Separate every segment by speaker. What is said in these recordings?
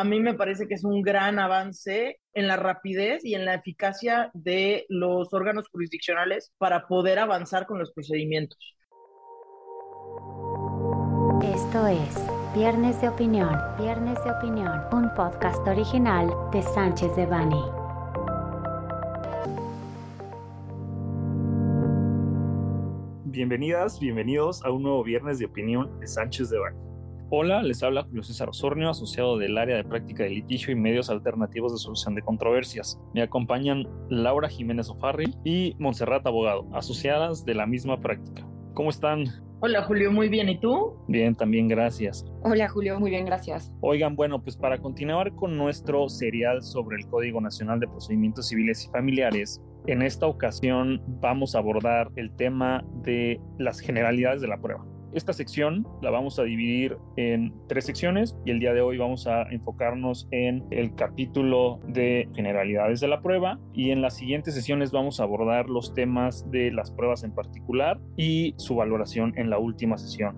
Speaker 1: a mí me parece que es un gran avance en la rapidez y en la eficacia de los órganos jurisdiccionales para poder avanzar con los procedimientos.
Speaker 2: Esto es Viernes de Opinión, Viernes de Opinión, un podcast original de Sánchez de Bani.
Speaker 3: Bienvenidas, bienvenidos a un nuevo Viernes de Opinión de Sánchez de Bani. Hola, les habla Julio César Osornio, asociado del área de práctica de litigio y medios alternativos de solución de controversias. Me acompañan Laura Jiménez Ofarri y Montserrat Abogado, asociadas de la misma práctica. ¿Cómo están?
Speaker 1: Hola Julio, muy bien. ¿Y tú?
Speaker 3: Bien, también gracias.
Speaker 4: Hola Julio, muy bien, gracias.
Speaker 3: Oigan, bueno, pues para continuar con nuestro serial sobre el Código Nacional de Procedimientos Civiles y Familiares, en esta ocasión vamos a abordar el tema de las generalidades de la prueba. Esta sección la vamos a dividir en tres secciones y el día de hoy vamos a enfocarnos en el capítulo de generalidades de la prueba y en las siguientes sesiones vamos a abordar los temas de las pruebas en particular y su valoración en la última sesión.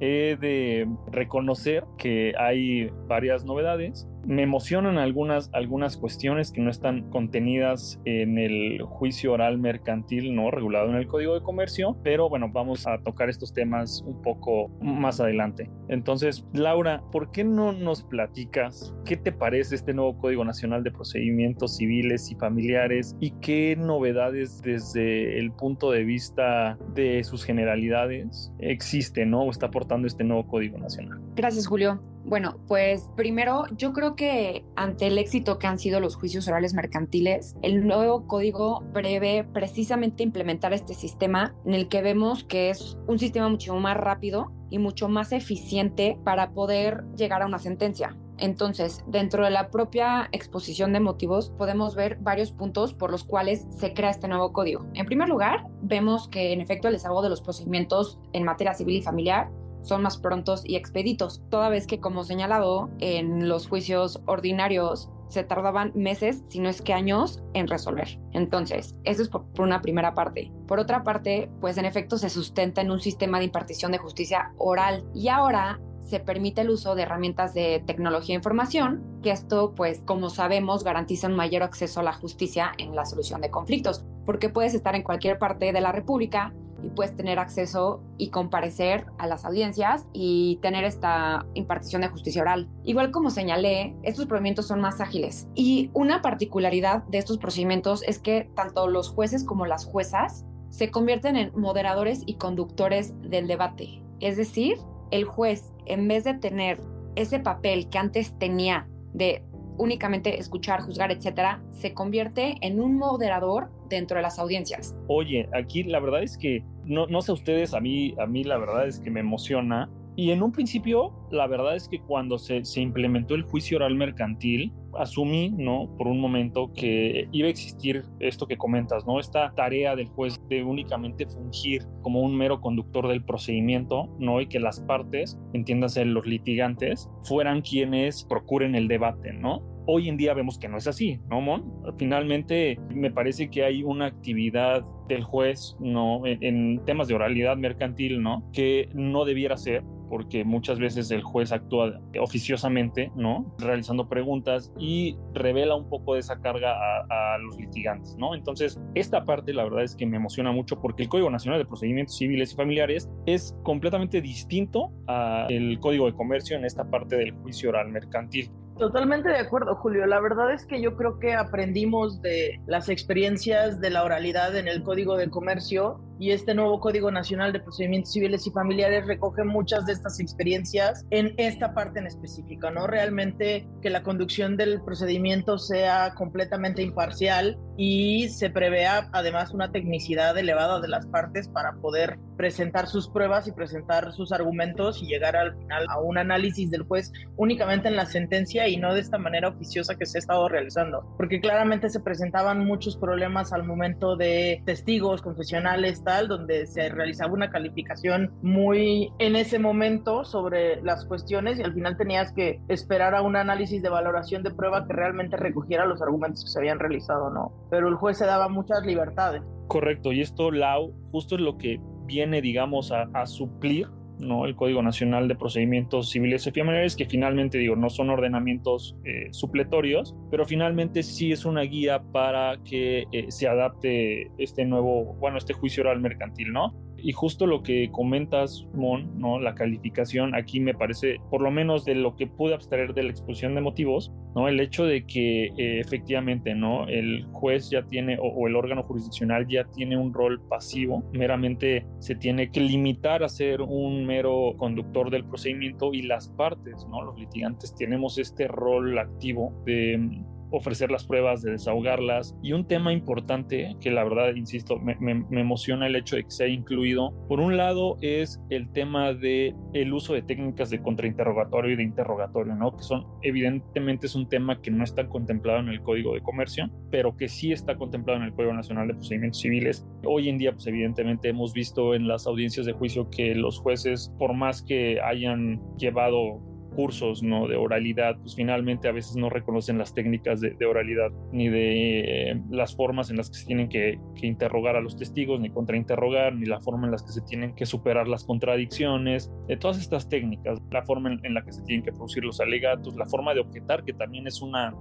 Speaker 3: He de reconocer que hay varias novedades me emocionan algunas, algunas cuestiones que no están contenidas en el juicio oral mercantil no regulado en el Código de Comercio, pero bueno, vamos a tocar estos temas un poco más adelante. Entonces, Laura, ¿por qué no nos platicas qué te parece este nuevo Código Nacional de Procedimientos Civiles y Familiares y qué novedades desde el punto de vista de sus generalidades existe, ¿no? O está aportando este nuevo Código Nacional.
Speaker 4: Gracias, Julio. Bueno, pues primero yo creo que ante el éxito que han sido los juicios orales mercantiles, el nuevo código prevé precisamente implementar este sistema en el que vemos que es un sistema mucho más rápido y mucho más eficiente para poder llegar a una sentencia. Entonces, dentro de la propia exposición de motivos, podemos ver varios puntos por los cuales se crea este nuevo código. En primer lugar, vemos que en efecto el desahogo de los procedimientos en materia civil y familiar son más prontos y expeditos, toda vez que, como señalado, en los juicios ordinarios se tardaban meses, si no es que años, en resolver. Entonces, eso es por, una primera parte. Por otra parte, pues en efecto se sustenta en un sistema de impartición de justicia oral y ahora se permite el uso de herramientas de tecnología e información, que esto, pues, como sabemos, garantiza un mayor acceso a la justicia en la solución de conflictos, porque puedes estar en cualquier parte de la República y puedes tener acceso y comparecer a las audiencias y tener esta impartición de justicia oral. Igual como señalé, estos procedimientos son más ágiles y una particularidad de estos procedimientos es que tanto los jueces como las juezas se convierten en moderadores y conductores del debate. Es decir, el juez, en vez de tener ese papel que antes tenía de únicamente escuchar, juzgar, etcétera, se convierte en un moderador dentro de las audiencias.
Speaker 3: Oye, aquí la verdad es que no, no sé ustedes, a mí, a mí la verdad es que me emociona. Y en un principio, la verdad es que cuando se, implementó el juicio oral mercantil, asumí, ¿no? Por un momento que iba a existir esto que comentas, ¿no? Esta tarea del juez de únicamente fungir como un mero conductor del procedimiento, ¿no? Y que las partes, entiéndase los litigantes, fueran quienes procuren el debate, ¿no? Hoy en día vemos que no es así, ¿no, Mon? Finalmente, me parece que hay una actividad del juez, ¿no? En, temas de oralidad mercantil, ¿no? Que no debiera ser, porque muchas veces el juez actúa oficiosamente, ¿no? Realizando preguntas y revela un poco de esa carga a, los litigantes, ¿no? Entonces, esta parte la verdad es que me emociona mucho porque el Código Nacional de Procedimientos Civiles y Familiares es completamente distinto al Código de Comercio en esta parte del juicio oral mercantil.
Speaker 1: Totalmente de acuerdo, Julio. La verdad es que yo creo que aprendimos de las experiencias de la oralidad en el Código de Comercio y este nuevo Código Nacional de Procedimientos Civiles y Familiares recoge muchas de estas experiencias en esta parte en específica, ¿no? Realmente que la conducción del procedimiento sea completamente imparcial y se prevea además una tecnicidad elevada de las partes para poder presentar sus pruebas y presentar sus argumentos y llegar al final a un análisis del juez únicamente en la sentencia y no de esta manera oficiosa que se ha estado realizando, porque claramente se presentaban muchos problemas al momento de testigos, confesionales, donde se realizaba una calificación muy en ese momento sobre las cuestiones y al final tenías que esperar a un análisis de valoración de prueba que realmente recogiera los argumentos que se habían realizado, ¿no? Pero el juez se daba muchas libertades.
Speaker 3: Correcto, y esto, Lau, justo es lo que viene, digamos, a, a suplir ¿no? El Código Nacional de Procedimientos Civiles y Familiares, que finalmente, digo, no son ordenamientos eh, supletorios, pero finalmente sí es una guía para que eh, se adapte este nuevo, bueno, este juicio oral mercantil, ¿no? Y justo lo que comentas, Mon, ¿no? La calificación aquí me parece, por lo menos de lo que pude abstraer de la exposición de motivos, ¿no? El hecho de que eh, efectivamente, ¿no? El juez ya tiene, o, el órgano jurisdiccional ya tiene un rol pasivo, meramente se tiene que limitar a ser un mero conductor del procedimiento y las partes, ¿no? Los litigantes tenemos este rol activo de ofrecer las pruebas, de desahogarlas. Y un tema importante que la verdad, insisto, me, emociona el hecho de que se haya incluido, por un lado es el tema de el uso de técnicas de contrainterrogatorio y de interrogatorio, ¿no? Que son, evidentemente es un tema que no está contemplado en el Código de Comercio, pero que sí está contemplado en el Código Nacional de Procedimientos Civiles. Hoy en día, pues evidentemente hemos visto en las audiencias de juicio que los jueces, por más que hayan llevado cursos ¿no? de oralidad, pues finalmente a veces no reconocen las técnicas de, oralidad ni de eh, las formas en las que se tienen que, interrogar a los testigos, ni contrainterrogar, ni la forma en las que se tienen que superar las contradicciones, de todas estas técnicas, la forma en, la que se tienen que producir los alegatos, la forma de objetar, que también es una,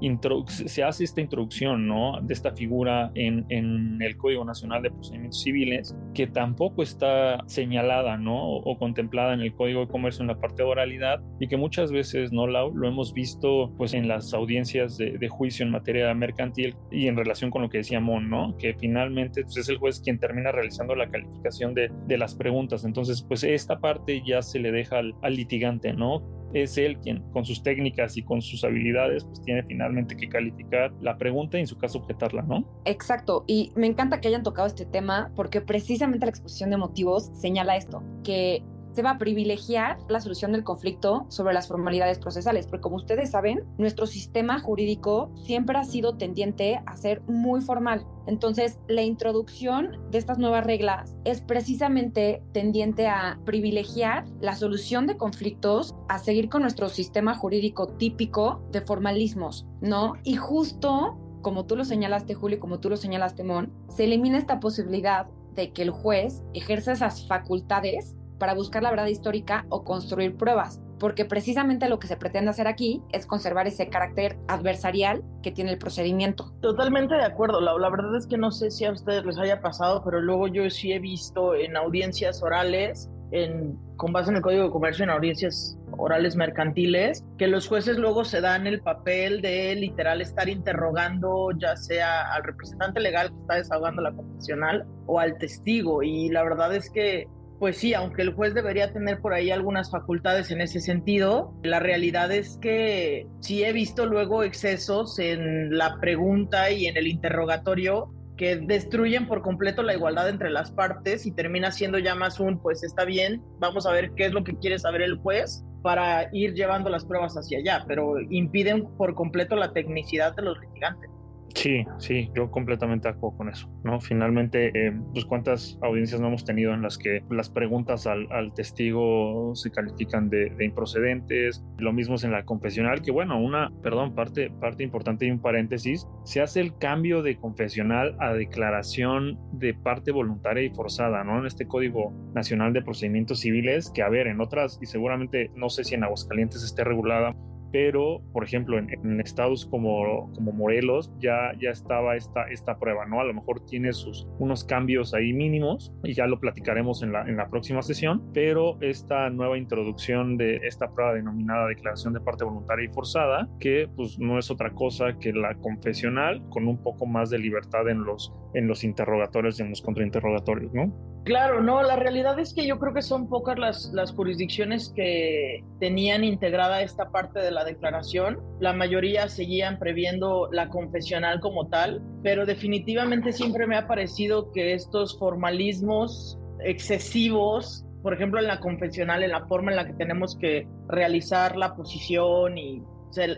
Speaker 3: se hace esta introducción ¿no? de esta figura en, en el Código Nacional de Procedimientos Civiles, que tampoco está señalada ¿no? o, o contemplada en el Código de Comercio en la parte de oralidad y que muchas veces, ¿no, Lau? Lo hemos visto pues en las audiencias de, juicio en materia mercantil y en relación con lo que decía Mon, ¿no? Que finalmente pues, es el juez quien termina realizando la calificación de, de las preguntas. Entonces, pues esta parte ya se le deja al, litigante, ¿no? es él quien con sus técnicas y con sus habilidades pues tiene finalmente que calificar la pregunta y en su caso objetarla, ¿no?
Speaker 4: Exacto, y me encanta que hayan tocado este tema porque precisamente la exposición de motivos señala esto, que se va a privilegiar la solución del conflicto sobre las formalidades procesales, porque como ustedes saben, nuestro sistema jurídico siempre ha sido tendiente a ser muy formal. Entonces, la introducción de estas nuevas reglas es precisamente tendiente a privilegiar la solución de conflictos, a seguir con nuestro sistema jurídico típico de formalismos, ¿no? Y justo como tú lo señalaste, Julio, como tú lo señalaste, Mon, se elimina esta posibilidad de que el juez ejerza esas facultades para buscar la verdad histórica o construir pruebas, porque precisamente lo que se pretende hacer aquí es conservar ese carácter adversarial que tiene el procedimiento.
Speaker 1: Totalmente de acuerdo, la, verdad es que no sé si a ustedes les haya pasado, pero luego yo sí he visto en audiencias orales, en, con base en el Código de Comercio, en audiencias orales mercantiles, que los jueces luego se dan el papel de literal estar interrogando ya sea al representante legal que está desahogando la confesional o al testigo. Y la verdad es que pues sí, aunque el juez debería tener por ahí algunas facultades en ese sentido, la realidad es que sí he visto luego excesos en la pregunta y en el interrogatorio que destruyen por completo la igualdad entre las partes y termina siendo ya más un, pues está bien, vamos a ver qué es lo que quiere saber el juez para ir llevando las pruebas hacia allá, pero impiden por completo la tecnicidad de los litigantes.
Speaker 3: Sí, sí, yo completamente acuerdo con eso, ¿no? Finalmente, eh, pues cuántas audiencias no hemos tenido en las que las preguntas al, testigo se califican de, improcedentes, lo mismo es en la confesional, que bueno, una, perdón, parte, parte importante y un paréntesis, se hace el cambio de confesional a declaración de parte voluntaria y forzada, ¿no? En este Código Nacional de Procedimientos Civiles, que a ver, en otras, y seguramente no sé si en Aguascalientes esté regulada, pero por ejemplo en, estados como, como Morelos ya, ya estaba esta, esta prueba, ¿no? A lo mejor tiene sus unos cambios ahí mínimos y ya lo platicaremos en la, en la próxima sesión, pero esta nueva introducción de esta prueba denominada declaración de parte voluntaria y forzada, que pues no es otra cosa que la confesional con un poco más de libertad en los, en los interrogatorios y en los contrainterrogatorios, ¿no?
Speaker 1: Claro, no, la realidad es que yo creo que son pocas las, las jurisdicciones que tenían integrada esta parte de la declaración. La mayoría seguían previendo la confesional como tal, pero definitivamente siempre me ha parecido que estos formalismos excesivos, por ejemplo en la confesional, en la forma en la que tenemos que realizar la posición y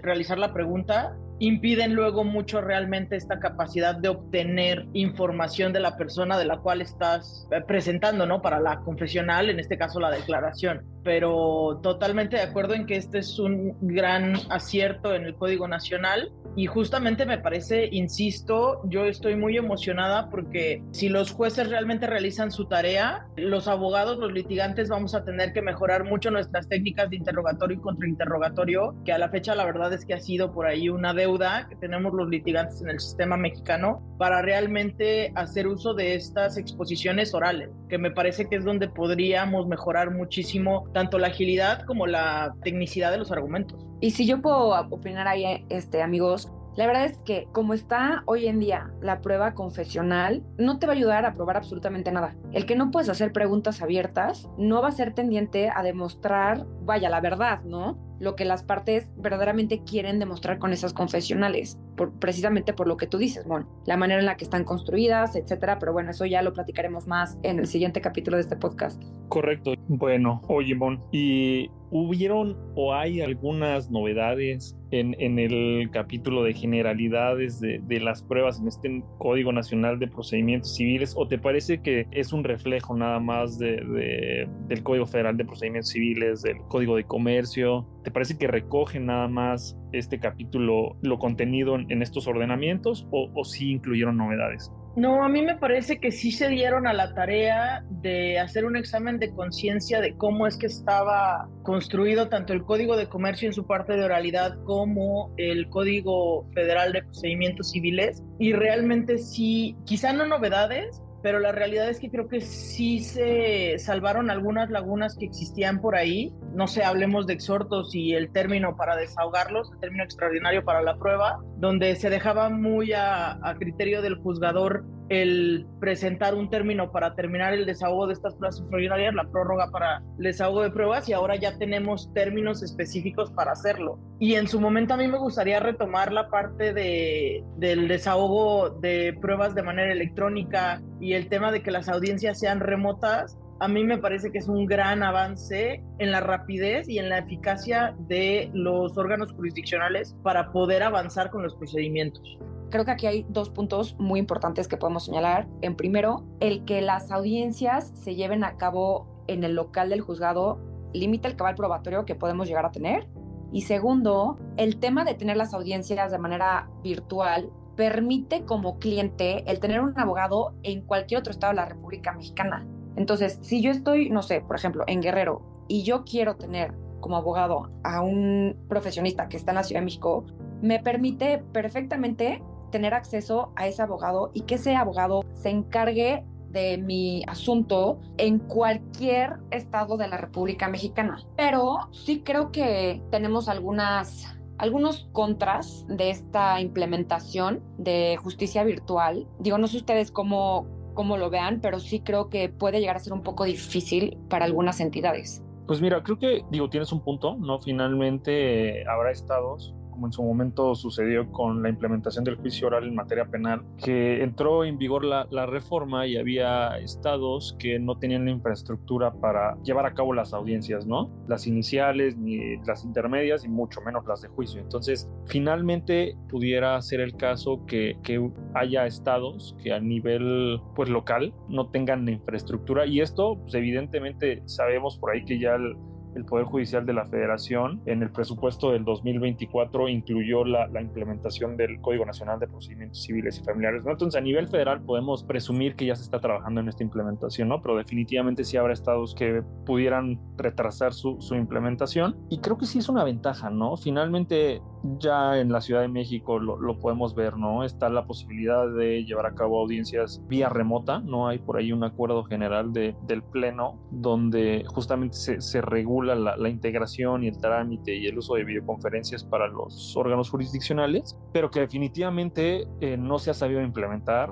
Speaker 1: realizar la pregunta, impiden luego mucho realmente esta capacidad de obtener información de la persona de la cual estás eh, presentando, ¿no? Para la confesional, en este caso la declaración. Pero totalmente de acuerdo en que este es un gran acierto en el Código Nacional. Y justamente me parece, insisto, yo estoy muy emocionada porque si los jueces realmente realizan su tarea, los abogados, los litigantes vamos a tener que mejorar mucho nuestras técnicas de interrogatorio y contrainterrogatorio, que a la fecha la verdad es que ha sido por ahí una deuda que tenemos los litigantes en el sistema mexicano para realmente hacer uso de estas exposiciones orales, que me parece que es donde podríamos mejorar muchísimo tanto la agilidad como la tecnicidad de los argumentos.
Speaker 4: Y si yo puedo opinar ahí, este, amigos, la verdad es que como está hoy en día la prueba confesional, no te va a ayudar a probar absolutamente nada. El que no puedes hacer preguntas abiertas no va a ser tendiente a demostrar, vaya, la verdad, ¿no? Lo que las partes verdaderamente quieren demostrar con esas confesionales, por, precisamente por lo que tú dices, bueno, la manera en la que están construidas, etcétera, pero bueno, eso ya lo platicaremos más en el siguiente capítulo de este podcast.
Speaker 3: Correcto. Bueno, oye, Mon, y ¿Hubieron o hay algunas novedades en, el capítulo de generalidades de, las pruebas en este Código Nacional de Procedimientos Civiles? ¿O te parece que es un reflejo nada más de, de, del Código Federal de Procedimientos Civiles, del Código de Comercio? ¿Te parece que recoge nada más este capítulo lo contenido en, en estos ordenamientos o, o sí incluyeron novedades?
Speaker 1: No, a mí me parece que sí se dieron a la tarea de hacer un examen de conciencia de cómo es que estaba construido tanto el Código de Comercio en su parte de oralidad como el Código Federal de Procedimientos Civiles. Y realmente sí, quizá no novedades, pero la realidad es que creo que sí se salvaron algunas lagunas que existían por ahí. No sé, hablemos de exhortos y el término para desahogarlos, el término extraordinario para la prueba, donde se dejaba muy a, a criterio del juzgador el presentar un término para terminar el desahogo de estas pruebas extraordinarias, la prórroga para el desahogo de pruebas y ahora ya tenemos términos específicos para hacerlo. Y en su momento a mí me gustaría retomar la parte de, del desahogo de pruebas de manera electrónica y el tema de que las audiencias sean remotas. A mí me parece que es un gran avance en la rapidez y en la eficacia de los órganos jurisdiccionales para poder avanzar con los procedimientos.
Speaker 4: Creo que aquí hay dos puntos muy importantes que podemos señalar. En primero, el que las audiencias se lleven a cabo en el local del juzgado limita el cabal probatorio que podemos llegar a tener. Y segundo, el tema de tener las audiencias de manera virtual permite como cliente el tener un abogado en cualquier otro estado de la República Mexicana. Entonces, si yo estoy, no sé, por ejemplo, en Guerrero y yo quiero tener como abogado a un profesionista que está en la Ciudad de México, me permite perfectamente tener acceso a ese abogado y que ese abogado se encargue de mi asunto en cualquier estado de la República Mexicana. Pero sí creo que tenemos algunas algunos contras de esta implementación de justicia virtual. Digo, no sé ustedes cómo, cómo lo vean, pero sí creo que puede llegar a ser un poco difícil para algunas entidades.
Speaker 3: Pues mira, creo que, digo, tienes un punto, ¿no? Finalmente habrá estados como en su momento sucedió con la implementación del juicio oral en materia penal, que entró en vigor la, reforma y había estados que no tenían la infraestructura para llevar a cabo las audiencias, ¿no? Las iniciales, ni las intermedias y mucho menos las de juicio. Entonces, finalmente pudiera ser el caso que, que haya estados que a nivel pues local no tengan la infraestructura y esto pues, evidentemente sabemos por ahí que ya el, el Poder Judicial de la Federación en el presupuesto del 2024 incluyó la, implementación del Código Nacional de Procedimientos Civiles y Familiares. ¿no? Entonces, a nivel federal podemos presumir que ya se está trabajando en esta implementación, ¿no? pero definitivamente sí habrá estados que pudieran retrasar su, su implementación. Y creo que sí es una ventaja, ¿no? Finalmente, ya en la Ciudad de México lo, lo, podemos ver, ¿no? Está la posibilidad de llevar a cabo audiencias vía remota, ¿no? Hay por ahí un acuerdo general de, del Pleno donde justamente se, regula la, la, integración y el trámite y el uso de videoconferencias para los órganos jurisdiccionales, pero que definitivamente eh, no se ha sabido implementar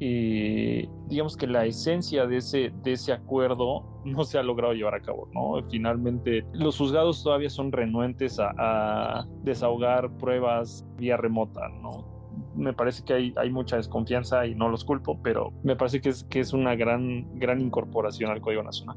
Speaker 3: y digamos que la esencia de ese, de ese acuerdo no se ha logrado llevar a cabo, ¿no? Finalmente, los juzgados todavía son renuentes a, a desahogar pruebas vía remota, ¿no? me parece que hay, hay, mucha desconfianza y no los culpo, pero me parece que es, que es una gran, gran incorporación al Código Nacional.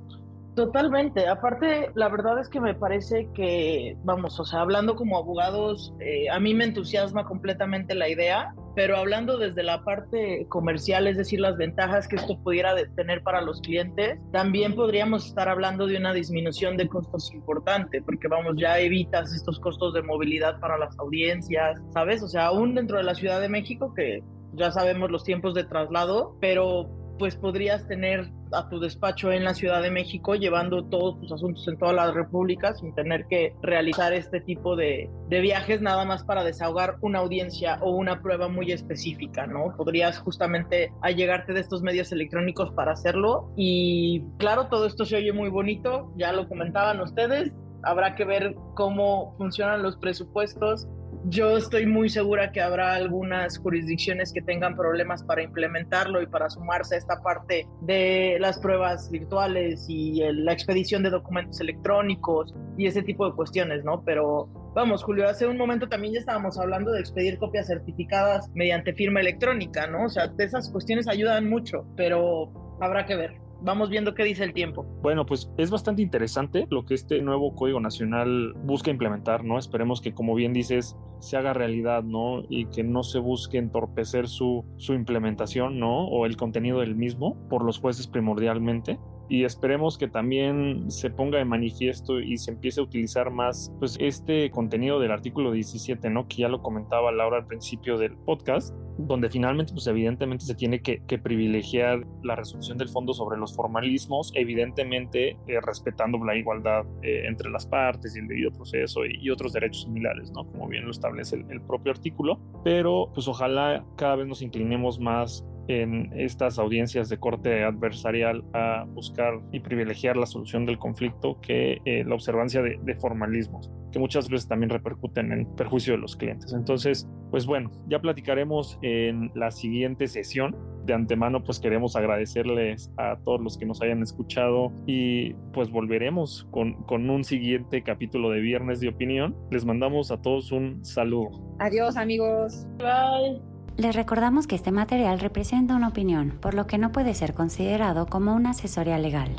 Speaker 1: Totalmente. Aparte, la verdad es que me parece que, vamos, o sea, hablando como abogados, eh, a mí me entusiasma completamente la idea pero hablando desde la parte comercial, es decir, las ventajas que esto pudiera tener para los clientes, también podríamos estar hablando de una disminución de costos importante, porque vamos, ya evitas estos costos de movilidad para las audiencias, ¿sabes? O sea, aún dentro de la Ciudad de México, que ya sabemos los tiempos de traslado, pero pues podrías tener a tu despacho en la Ciudad de México llevando todos tus asuntos en toda la República sin tener que realizar este tipo de, de, viajes nada más para desahogar una audiencia o una prueba muy específica, ¿no? Podrías justamente allegarte de estos medios electrónicos para hacerlo y claro, todo esto se oye muy bonito, ya lo comentaban ustedes, habrá que ver cómo funcionan los presupuestos yo estoy muy segura que habrá algunas jurisdicciones que tengan problemas para implementarlo y para sumarse a esta parte de las pruebas virtuales y la expedición de documentos electrónicos y ese tipo de cuestiones, ¿no? Pero vamos, Julio, hace un momento también ya estábamos hablando de expedir copias certificadas mediante firma electrónica, ¿no? O sea, esas cuestiones ayudan mucho, pero habrá que ver vamos viendo qué dice el tiempo.
Speaker 3: Bueno, pues es bastante interesante lo que este nuevo Código Nacional busca implementar, ¿no? Esperemos que, como bien dices, se haga realidad, ¿no? Y que no se busque entorpecer su, su implementación, ¿no? O el contenido del mismo por los jueces primordialmente y esperemos que también se ponga de manifiesto y se empiece a utilizar más pues este contenido del artículo 17, ¿no? Que ya lo comentaba Laura al principio del podcast, donde finalmente pues evidentemente se tiene que, privilegiar la resolución del fondo sobre los formalismos, evidentemente eh, respetando la igualdad eh, entre las partes y el debido proceso y, otros derechos similares, ¿no? Como bien lo establece el, el propio artículo, pero pues ojalá cada vez nos inclinemos más en estas audiencias de corte adversarial a buscar y privilegiar la solución del conflicto que eh, la observancia de, formalismos, que muchas veces también repercuten en perjuicio de los clientes. Entonces, pues bueno, ya platicaremos en la siguiente sesión. De antemano, pues queremos agradecerles a todos los que nos hayan escuchado y pues volveremos con, con un siguiente capítulo de Viernes de Opinión. Les mandamos a todos un saludo.
Speaker 4: Adiós amigos.
Speaker 1: Bye.
Speaker 2: Les recordamos que este material representa una opinión, por lo que no puede ser considerado como una asesoría legal.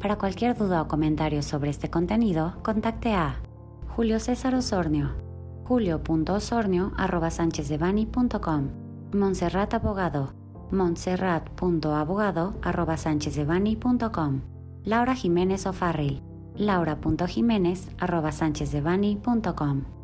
Speaker 2: Para cualquier duda o comentario sobre este contenido, contacte a Julio César Osornio, julio.osornio.com, Montserrat Abogado, montserrat.abogado.com, Laura Jiménez O'Farrill, laura.jiménez.com.